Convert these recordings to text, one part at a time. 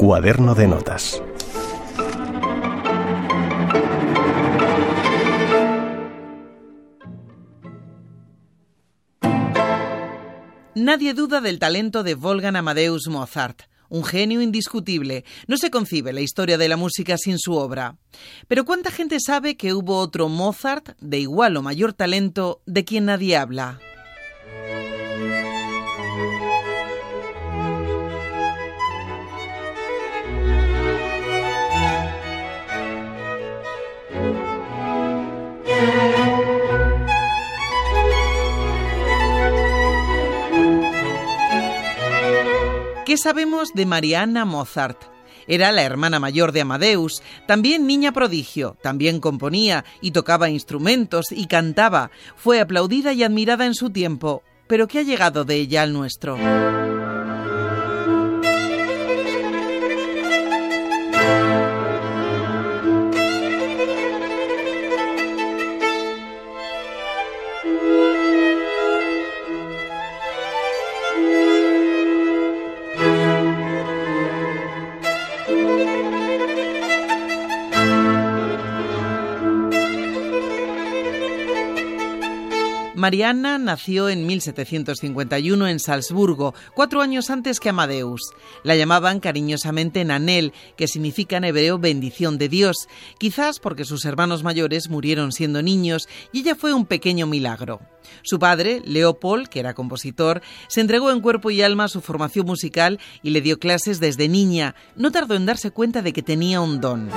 Cuaderno de notas. Nadie duda del talento de Wolfgang Amadeus Mozart. Un genio indiscutible. No se concibe la historia de la música sin su obra. Pero ¿cuánta gente sabe que hubo otro Mozart de igual o mayor talento de quien nadie habla? Sabemos de Mariana Mozart? Era la hermana mayor de Amadeus, también niña prodigio, también componía y tocaba instrumentos y cantaba. Fue aplaudida y admirada en su tiempo. Pero ¿qué ha llegado de ella al nuestro? Mariana nació en 1751 en Salzburgo, cuatro años antes que Amadeus. La llamaban cariñosamente Nanel, que significa en hebreo bendición de Dios, quizás porque sus hermanos mayores murieron siendo niños y ella fue un pequeño milagro. Su padre, Leopold, que era compositor, se entregó en cuerpo y alma a su formación musical y le dio clases desde niña. No tardó en darse cuenta de que tenía un don.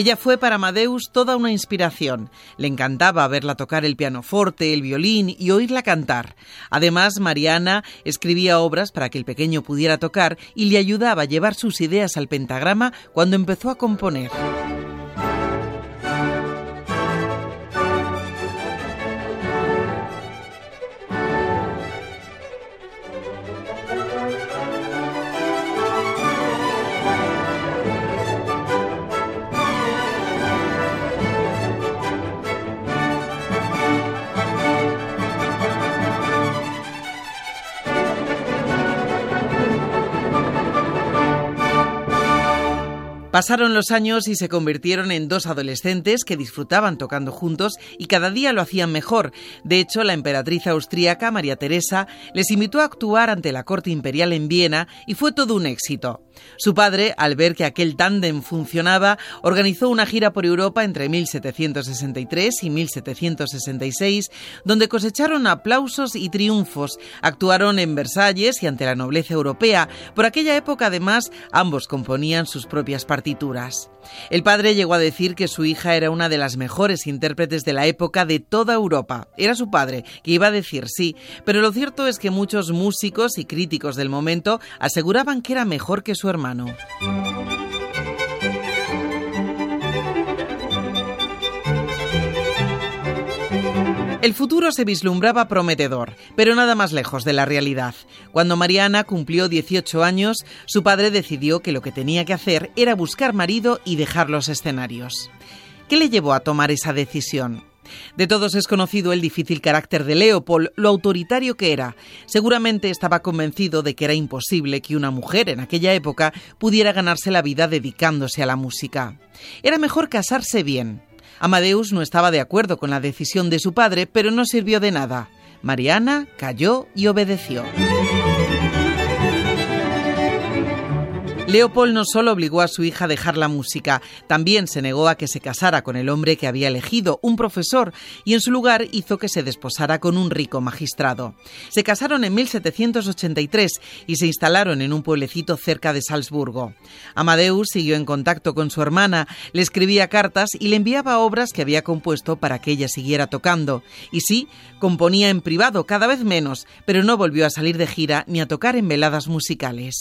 Ella fue para Amadeus toda una inspiración. Le encantaba verla tocar el pianoforte, el violín y oírla cantar. Además, Mariana escribía obras para que el pequeño pudiera tocar y le ayudaba a llevar sus ideas al pentagrama cuando empezó a componer. Pasaron los años y se convirtieron en dos adolescentes que disfrutaban tocando juntos y cada día lo hacían mejor. De hecho, la emperatriz austríaca María Teresa les invitó a actuar ante la corte imperial en Viena y fue todo un éxito. Su padre, al ver que aquel tándem funcionaba, organizó una gira por Europa entre 1763 y 1766, donde cosecharon aplausos y triunfos. Actuaron en Versalles y ante la nobleza europea. Por aquella época, además, ambos componían sus propias El padre llegó a decir que su hija era una de las mejores intérpretes de la época de toda Europa. Era su padre, que iba a decir sí, pero lo cierto es que muchos músicos y críticos del momento aseguraban que era mejor que su hermano. El futuro se vislumbraba prometedor, pero nada más lejos de la realidad. Cuando Mariana cumplió 18 años, su padre decidió que lo que tenía que hacer era buscar marido y dejar los escenarios. ¿Qué le llevó a tomar esa decisión? De todos es conocido el difícil carácter de Leopold, lo autoritario que era. Seguramente estaba convencido de que era imposible que una mujer en aquella época pudiera ganarse la vida dedicándose a la música. Era mejor casarse bien. Amadeus no estaba de acuerdo con la decisión de su padre, pero no sirvió de nada. Mariana cayó y obedeció. Leopold no solo obligó a su hija a dejar la música, también se negó a que se casara con el hombre que había elegido, un profesor, y en su lugar hizo que se desposara con un rico magistrado. Se casaron en 1783 y se instalaron en un pueblecito cerca de Salzburgo. Amadeus siguió en contacto con su hermana, le escribía cartas y le enviaba obras que había compuesto para que ella siguiera tocando. Y sí, componía en privado cada vez menos, pero no volvió a salir de gira ni a tocar en veladas musicales.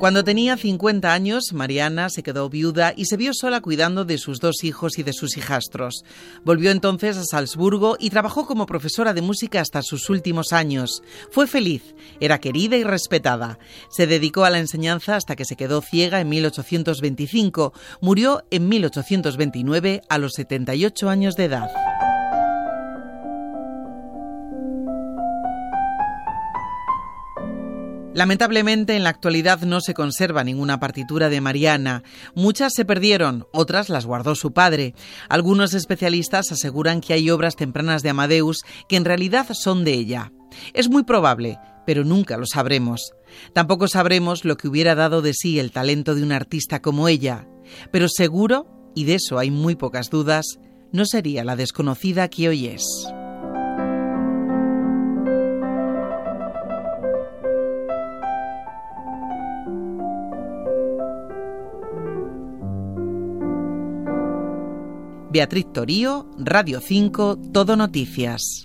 Cuando tenía 50 años, Mariana se quedó viuda y se vio sola cuidando de sus dos hijos y de sus hijastros. Volvió entonces a Salzburgo y trabajó como profesora de música hasta sus últimos años. Fue feliz, era querida y respetada. Se dedicó a la enseñanza hasta que se quedó ciega en 1825. Murió en 1829 a los 78 años de edad. Lamentablemente en la actualidad no se conserva ninguna partitura de Mariana. Muchas se perdieron, otras las guardó su padre. Algunos especialistas aseguran que hay obras tempranas de Amadeus que en realidad son de ella. Es muy probable, pero nunca lo sabremos. Tampoco sabremos lo que hubiera dado de sí el talento de un artista como ella, pero seguro, y de eso hay muy pocas dudas, no sería la desconocida que hoy es. Beatriz Torío, Radio 5, Todo Noticias.